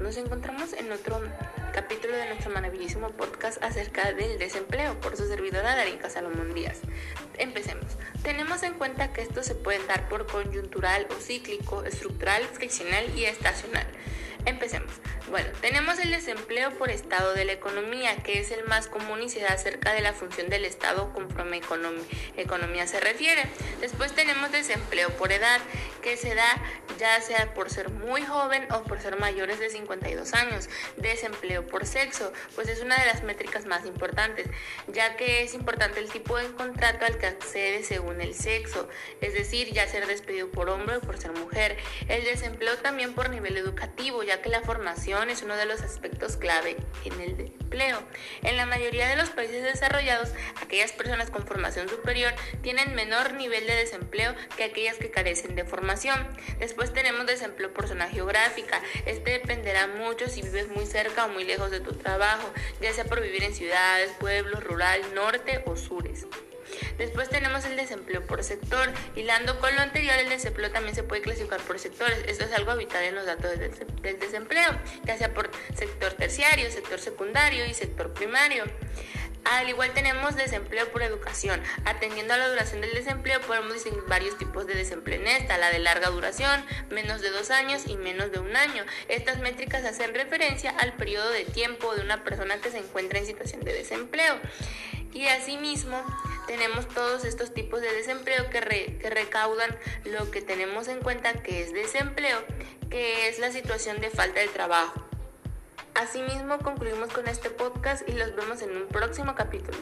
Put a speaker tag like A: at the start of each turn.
A: nos encontramos en otro capítulo de nuestro maravilloso podcast acerca del desempleo por su servidora Darinka Salomón Díaz. Empecemos. Tenemos en cuenta que esto se puede dar por coyuntural o cíclico, estructural, friccional y estacional. Empecemos. Bueno, tenemos el desempleo por estado de la economía, que es el más común y se da acerca de la función del Estado conforme economía se refiere. Después tenemos desempleo por edad, que se da ya sea por ser muy joven o por ser mayores de 52 años. Desempleo por sexo, pues es una de las métricas más importantes, ya que es importante el tipo de contrato al que accede según el sexo, es decir, ya ser despedido por hombre o por ser mujer. El desempleo también por nivel educativo, ya que la formación es uno de los aspectos clave en el empleo. En la mayoría de los países desarrollados, aquellas personas con formación superior tienen menor nivel de desempleo que aquellas que carecen de formación. Después tenemos desempleo por zona geográfica. Este dependerá mucho si vives muy cerca o muy lejos de tu trabajo, ya sea por vivir en ciudades, pueblos, rural, norte o sures. Después tenemos el desempleo por sector. Hilando con lo anterior, el desempleo también se puede clasificar por sectores. Esto es algo habitual en los datos del desempleo, ya sea por sector terciario, sector secundario y sector primario. Al igual tenemos desempleo por educación. Atendiendo a la duración del desempleo podemos distinguir varios tipos de desempleo en esta, la de larga duración, menos de dos años y menos de un año. Estas métricas hacen referencia al periodo de tiempo de una persona que se encuentra en situación de desempleo. Y asimismo tenemos todos estos tipos de desempleo que, que recaudan lo que tenemos en cuenta que es desempleo, que es la situación de falta de trabajo. Asimismo concluimos con este podcast y los vemos en un próximo capítulo.